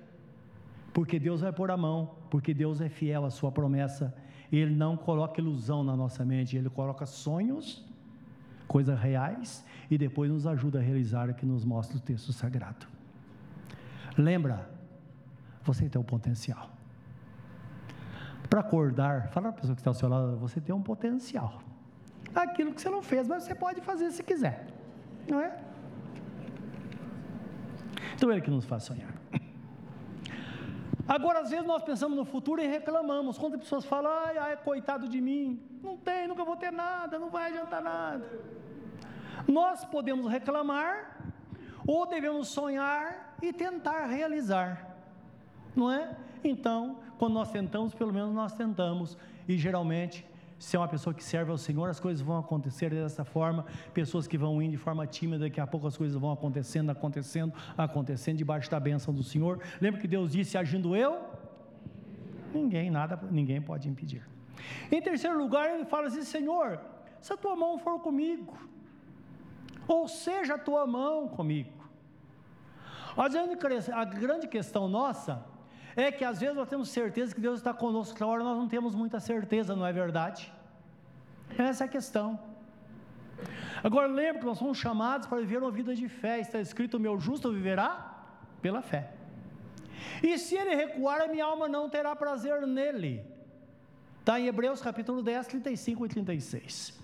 porque Deus vai pôr a mão, porque Deus é fiel à sua promessa, Ele não coloca ilusão na nossa mente, Ele coloca sonhos, coisas reais, e depois nos ajuda a realizar o que nos mostra o texto sagrado. Lembra, você tem um potencial. Para acordar, fala para a pessoa que está ao seu lado, você tem um potencial. Aquilo que você não fez, mas você pode fazer se quiser. Não é? Então ele que nos faz sonhar. Agora, às vezes nós pensamos no futuro e reclamamos. Quando as pessoas falam, ai, ai, coitado de mim, não tem, nunca vou ter nada, não vai adiantar nada. Nós podemos reclamar ou devemos sonhar e tentar realizar, não é? Então, quando nós tentamos, pelo menos nós tentamos, e geralmente, se é uma pessoa que serve ao Senhor, as coisas vão acontecer dessa forma. Pessoas que vão indo de forma tímida, daqui a pouco as coisas vão acontecendo, acontecendo, acontecendo, debaixo da bênção do Senhor. Lembra que Deus disse: agindo eu, ninguém, nada, ninguém pode impedir. Em terceiro lugar, ele fala assim: Senhor, se a tua mão for comigo, ou seja a tua mão comigo. A grande questão nossa é que às vezes nós temos certeza que Deus está conosco, outra hora nós não temos muita certeza, não é verdade? Essa é a questão. Agora lembre que nós somos chamados para viver uma vida de fé, está escrito: o meu justo viverá pela fé. E se ele recuar, a minha alma não terá prazer nele. Está em Hebreus capítulo 10, 35 e 36.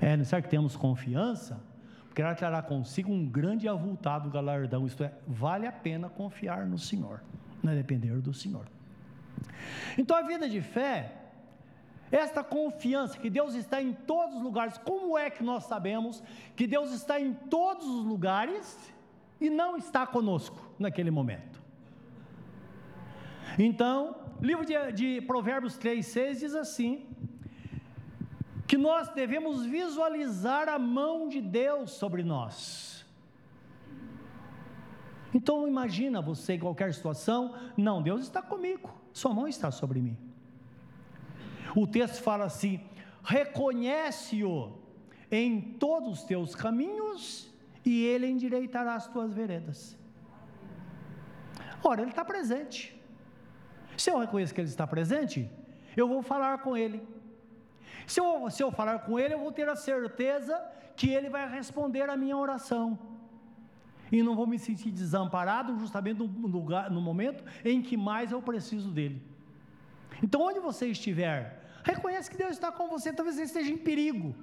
É, será que temos confiança? Ela trará consigo um grande e avultado galardão, isto é, vale a pena confiar no Senhor, não é depender do Senhor. Então a vida de fé, esta confiança que Deus está em todos os lugares, como é que nós sabemos que Deus está em todos os lugares e não está conosco naquele momento? Então, livro de, de Provérbios 3, 6 diz assim: nós devemos visualizar a mão de Deus sobre nós. Então imagina você em qualquer situação, não, Deus está comigo, sua mão está sobre mim. O texto fala assim: reconhece-o em todos os teus caminhos e ele endireitará as tuas veredas. Ora, ele está presente. Se eu reconheço que ele está presente, eu vou falar com ele se eu, se eu falar com Ele, eu vou ter a certeza que Ele vai responder a minha oração. E não vou me sentir desamparado justamente no, lugar, no momento em que mais eu preciso dEle. Então, onde você estiver, reconhece que Deus está com você, talvez você esteja em perigo.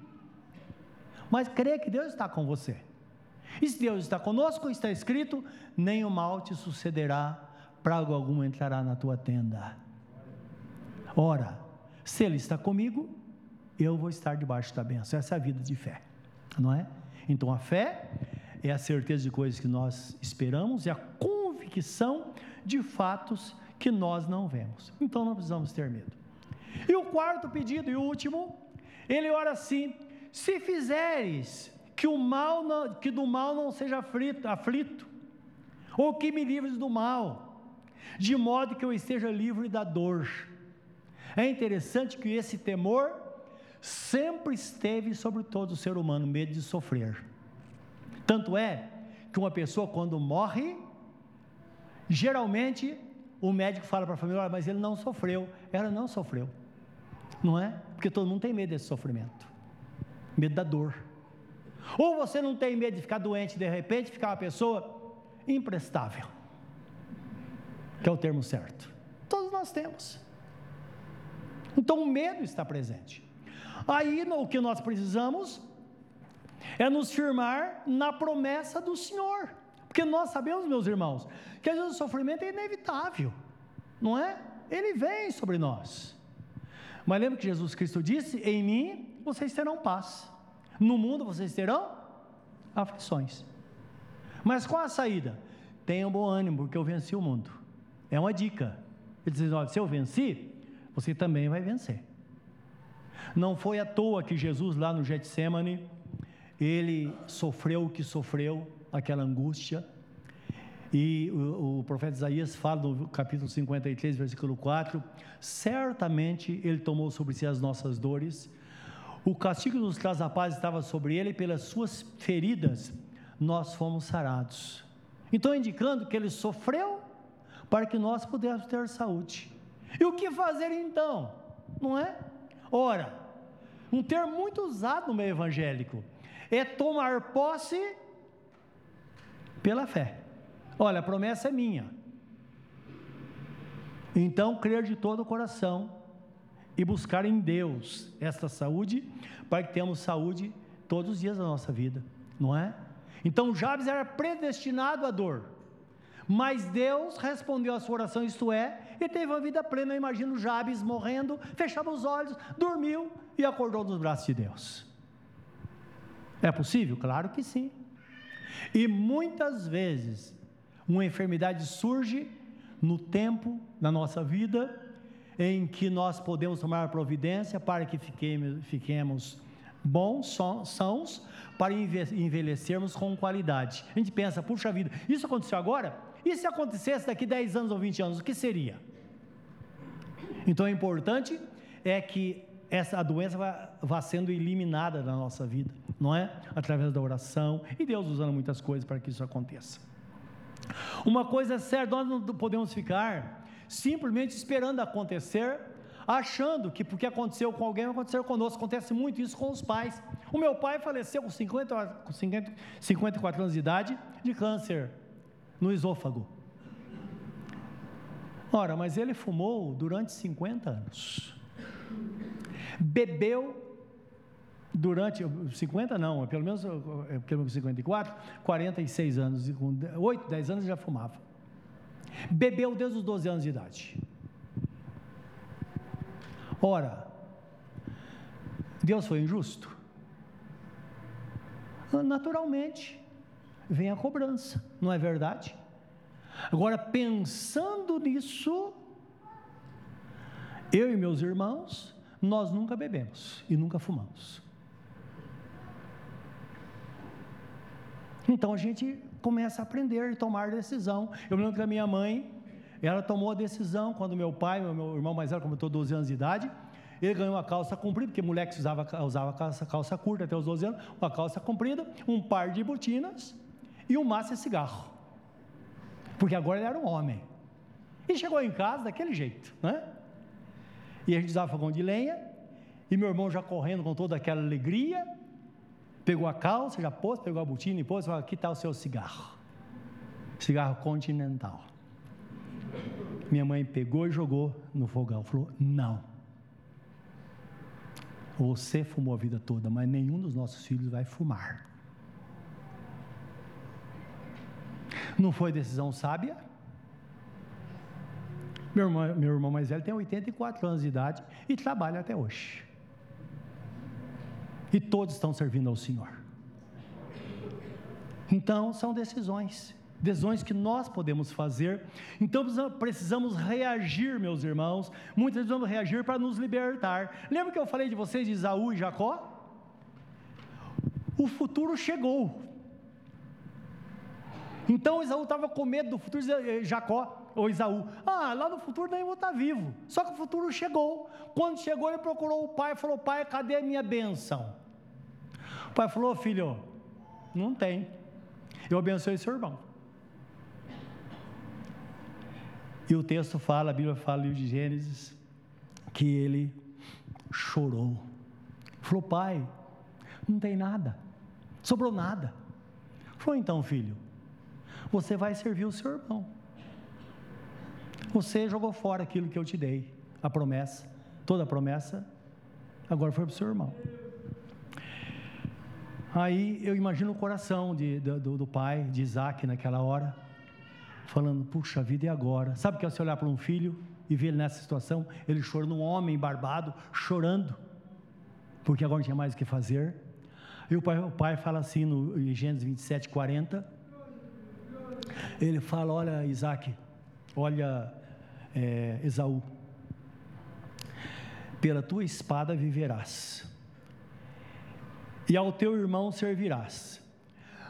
Mas creia que Deus está com você. E se Deus está conosco, está escrito: nem o mal te sucederá, praga alguma entrará na tua tenda. Ora, se Ele está comigo, eu vou estar debaixo da bênção. Essa é a vida de fé, não é? Então a fé é a certeza de coisas que nós esperamos e a convicção de fatos que nós não vemos. Então não precisamos ter medo. E o quarto pedido e último, ele ora assim: se fizeres que o mal não, que do mal não seja aflito, aflito, ou que me livres do mal, de modo que eu esteja livre da dor. É interessante que esse temor sempre esteve sobre todo o ser humano, medo de sofrer. Tanto é que uma pessoa, quando morre, geralmente o médico fala para a família: mas ele não sofreu. Ela não sofreu, não é? Porque todo mundo tem medo desse sofrimento medo da dor. Ou você não tem medo de ficar doente de repente, ficar uma pessoa imprestável, que é o termo certo. Todos nós temos. Então o medo está presente. Aí o que nós precisamos é nos firmar na promessa do Senhor. Porque nós sabemos, meus irmãos, que às vezes o sofrimento é inevitável, não é? Ele vem sobre nós. Mas lembra que Jesus Cristo disse: Em mim vocês terão paz, no mundo vocês terão aflições. Mas qual a saída? Tenham bom ânimo, porque eu venci o mundo. É uma dica. Ele diz: olha, se eu venci, você também vai vencer. Não foi à toa que Jesus, lá no Getsemane, ele sofreu o que sofreu, aquela angústia. E o, o, profeta Isaías fala no capítulo 53, versículo 4: certamente ele tomou sobre si as nossas dores, o castigo nos traz a paz estava sobre ele, e pelas suas feridas nós fomos sarados. Então, indicando que ele sofreu para que nós pudéssemos ter saúde. E o que fazer então? Não é? Ora, um termo muito usado no meio evangélico é tomar posse pela fé. Olha, a promessa é minha. Então, crer de todo o coração e buscar em Deus esta saúde, para que tenhamos saúde todos os dias da nossa vida, não é? Então, Jabes era predestinado à dor, mas Deus respondeu a sua oração, isto é, e teve uma vida plena. Eu imagino Jabes morrendo, fechava os olhos, dormiu e acordou nos braços de Deus. É possível? Claro que sim. E muitas vezes uma enfermidade surge no tempo da nossa vida em que nós podemos tomar providência para que fiquemos, fiquemos bons, sãos, para envelhecermos com qualidade. A gente pensa, puxa vida, isso aconteceu agora? E se acontecesse daqui 10 anos ou 20 anos, o que seria? Então é importante é que essa a doença vá, vá sendo eliminada da nossa vida, não é? Através da oração e Deus usando muitas coisas para que isso aconteça. Uma coisa é certa, nós não podemos ficar simplesmente esperando acontecer, achando que porque aconteceu com alguém, vai acontecer conosco. Acontece muito isso com os pais. O meu pai faleceu com, 50, com 50, 54 anos de idade de câncer no esôfago. Ora, mas ele fumou durante 50 anos. Bebeu durante 50 não, pelo menos é pelo menos 54, 46 anos, 8, 10 anos já fumava. Bebeu desde os 12 anos de idade. Ora, Deus foi injusto? Naturalmente, vem a cobrança, não é verdade? Agora, pensando nisso, eu e meus irmãos, nós nunca bebemos e nunca fumamos. Então a gente começa a aprender e tomar decisão. Eu me lembro que a minha mãe, ela tomou a decisão quando meu pai, meu irmão mais velho, completou 12 anos de idade, ele ganhou uma calça comprida, porque mulher que usava, usava calça, calça curta até os 12 anos, uma calça comprida, um par de botinas e um maço de cigarro. Porque agora ele era um homem. E chegou em casa daquele jeito, né? E a gente usava fogão de lenha, e meu irmão já correndo com toda aquela alegria, Pegou a calça, já pôs, pegou a botina e pôs, falou, aqui está o seu cigarro. Cigarro continental. Minha mãe pegou e jogou no fogão. Falou, não. Você fumou a vida toda, mas nenhum dos nossos filhos vai fumar. Não foi decisão sábia? Meu irmão, meu irmão mais velho tem 84 anos de idade e trabalha até hoje e todos estão servindo ao Senhor. Então, são decisões, decisões que nós podemos fazer. Então, precisamos reagir, meus irmãos. Muitas vezes vamos reagir para nos libertar. Lembra que eu falei de vocês de Isaú e Jacó? O futuro chegou. Então Isaú estava com medo do futuro eh, Jacó ou Isaú. Ah, lá no futuro nem vou estar vivo. Só que o futuro chegou. Quando chegou, ele procurou o pai e falou: Pai, cadê a minha bênção? O pai falou: Filho, não tem. Eu abençoei seu irmão. E o texto fala, a Bíblia fala no livro de Gênesis, que ele chorou. Falou: Pai, não tem nada, sobrou nada. Falou: Então, filho, você vai servir o seu irmão. Você jogou fora aquilo que eu te dei, a promessa, toda a promessa, agora foi para o seu irmão. Aí eu imagino o coração de, do, do, pai, de Isaac, naquela hora, falando: puxa vida, e agora? Sabe o que é você olhar para um filho e ver ele nessa situação? Ele chorando, um homem barbado, chorando, porque agora não tinha mais o que fazer. E o pai, o pai fala assim no Gênesis 27, 40 ele fala: Olha, Isaac, olha, é, Esaú, pela tua espada viverás, e ao teu irmão servirás.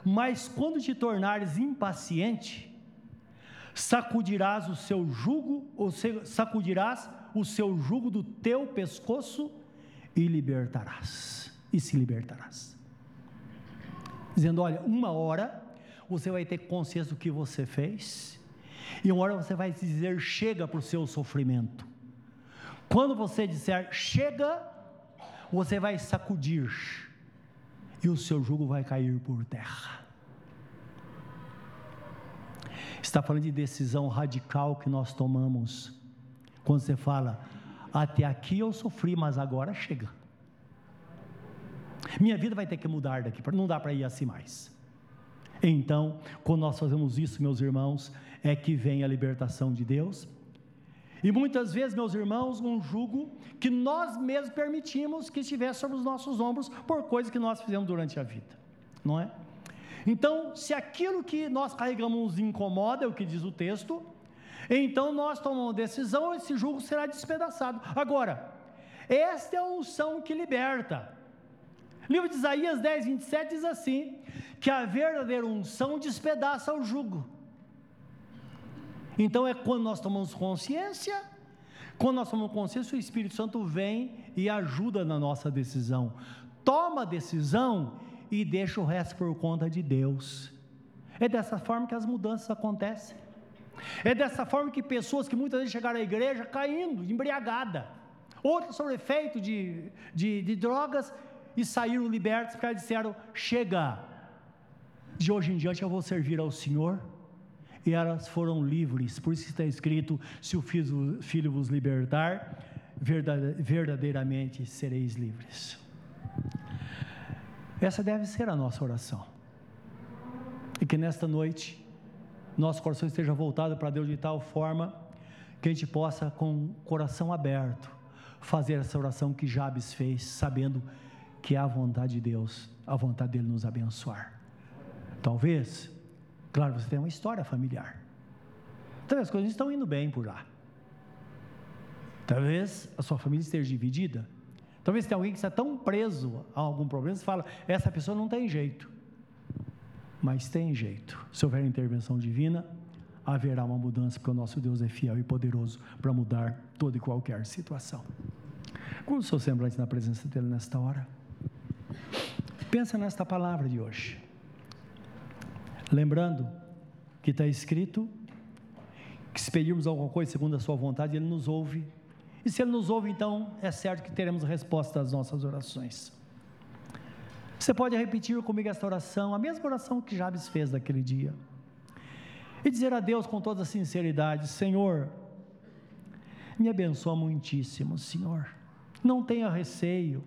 Mas quando te tornares impaciente, sacudirás o seu jugo, ou sacudirás o seu jugo do teu pescoço e libertarás, e se libertarás. Dizendo: Olha, uma hora você vai ter consciência do que você fez, e uma hora você vai dizer chega para o seu sofrimento. Quando você disser chega, você vai sacudir, e o seu jugo vai cair por terra. Está falando de decisão radical que nós tomamos. Quando você fala, até aqui eu sofri, mas agora chega. Minha vida vai ter que mudar daqui, não dá para ir assim mais. Então, quando nós fazemos isso, meus irmãos, é que vem a libertação de Deus. E muitas vezes, meus irmãos, um jugo que nós mesmos permitimos que estivesse sobre os nossos ombros por coisas que nós fizemos durante a vida, não é? Então, se aquilo que nós carregamos nos incomoda, é o que diz o texto, então nós tomamos decisão, esse jugo será despedaçado. Agora, esta é a unção que liberta. Livro de Isaías 10, 27 diz assim: que a verdadeira unção despedaça o jugo. Então é quando nós tomamos consciência Quando nós somos conscientes, o Espírito Santo vem e ajuda na nossa decisão. Toma a decisão e deixa o resto por conta de Deus. É dessa forma que as mudanças acontecem. É dessa forma que pessoas que muitas vezes chegaram à igreja caindo, embriagada, outras sob efeito de, de, de drogas e saíram libertos porque disseram: chega, de hoje em diante eu vou servir ao Senhor. E elas foram livres, por isso está escrito: se o filho vos libertar, verdadeiramente sereis livres. Essa deve ser a nossa oração. E que nesta noite, nosso coração esteja voltado para Deus de tal forma que a gente possa, com o coração aberto, fazer essa oração que Jabes fez, sabendo que é a vontade de Deus, a vontade dele nos abençoar. Talvez, claro, você tem uma história familiar. Talvez as coisas estão indo bem por lá. Talvez a sua família esteja dividida. Talvez tenha alguém que está tão preso a algum problema, você fala, essa pessoa não tem jeito. Mas tem jeito. Se houver intervenção divina, haverá uma mudança, porque o nosso Deus é fiel e poderoso para mudar toda e qualquer situação. Como o seu semblante na presença dele nesta hora? Pensa nesta palavra de hoje. Lembrando que está escrito que se pedirmos alguma coisa segundo a sua vontade, Ele nos ouve e se Ele nos ouve, então é certo que teremos resposta às nossas orações. Você pode repetir comigo esta oração, a mesma oração que Jabes fez naquele dia, e dizer a Deus com toda sinceridade: Senhor, me abençoa muitíssimo, Senhor. Não tenha receio,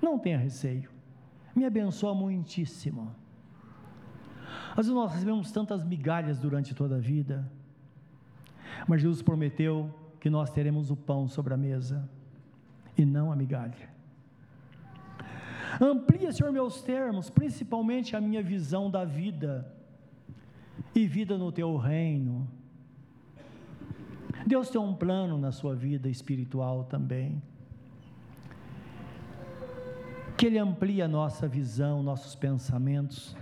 não tenha receio, me abençoa muitíssimo. Às vezes nós recebemos tantas migalhas durante toda a vida, mas Jesus prometeu que nós teremos o pão sobre a mesa e não a migalha. Amplia, Senhor, meus termos, principalmente a minha visão da vida e vida no teu reino. Deus tem um plano na sua vida espiritual também. Que Ele amplie a nossa visão, nossos pensamentos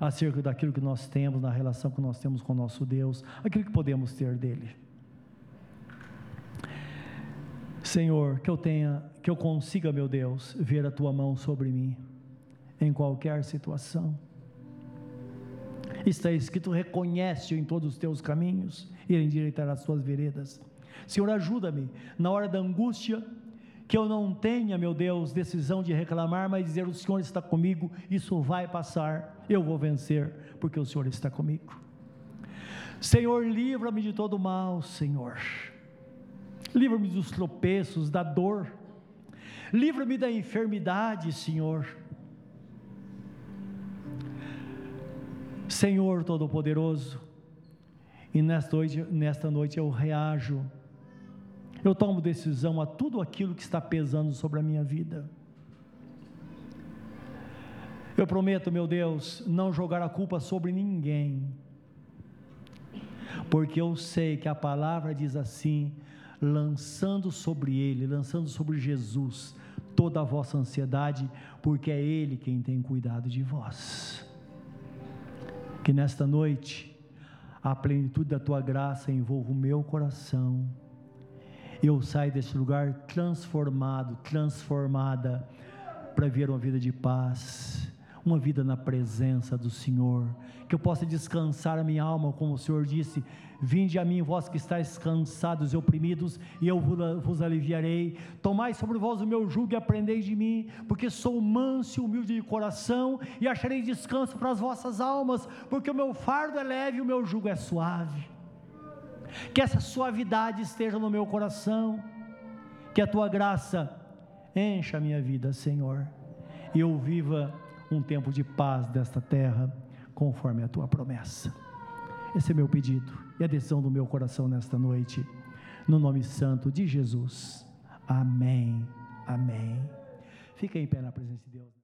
acerca daquilo que nós temos, na relação que nós temos com o nosso Deus, aquilo que podemos ter dEle. Senhor, que eu tenha, que eu consiga, meu Deus, ver a tua mão sobre mim em qualquer situação. Está escrito: reconhece-o em todos os teus caminhos e ele endireitará as tuas veredas. Senhor, ajuda-me na hora da angústia, que eu não tenha, meu Deus, decisão de reclamar, mas dizer: o Senhor está comigo, isso vai passar, eu vou vencer, porque o Senhor está comigo. Senhor, livra-me de todo mal, Senhor livra-me dos tropeços, da dor, livra-me da enfermidade, Senhor. Senhor Todo-Poderoso, e nesta noite, nesta noite eu reajo, eu tomo decisão a tudo aquilo que está pesando sobre a minha vida. Eu prometo, meu Deus, não jogar a culpa sobre ninguém, porque eu sei que a palavra diz assim: lançando sobre Ele, lançando sobre Jesus toda a vossa ansiedade, porque é Ele quem tem cuidado de vós. Que nesta noite a plenitude da tua graça envolva o meu coração. Eu saio desse lugar transformado, transformada, para viver uma vida de paz, uma vida na presença do Senhor, que eu possa descansar a minha alma, como o Senhor disse: Vinde a mim, vós que estáis cansados e oprimidos, e eu vos aliviarei. Tomai sobre vós o meu jugo e aprendei de mim, porque sou manso e humilde de coração, e acharei descanso para as vossas almas, porque o meu fardo é leve e o meu jugo é suave. Que essa suavidade esteja no meu coração, que a tua graça encha a minha vida, Senhor, e eu viva um tempo de paz desta terra, conforme a tua promessa. Esse é meu pedido e a decisão do meu coração nesta noite, no nome santo de Jesus. Amém. Amém. Fica em pé na presença de Deus.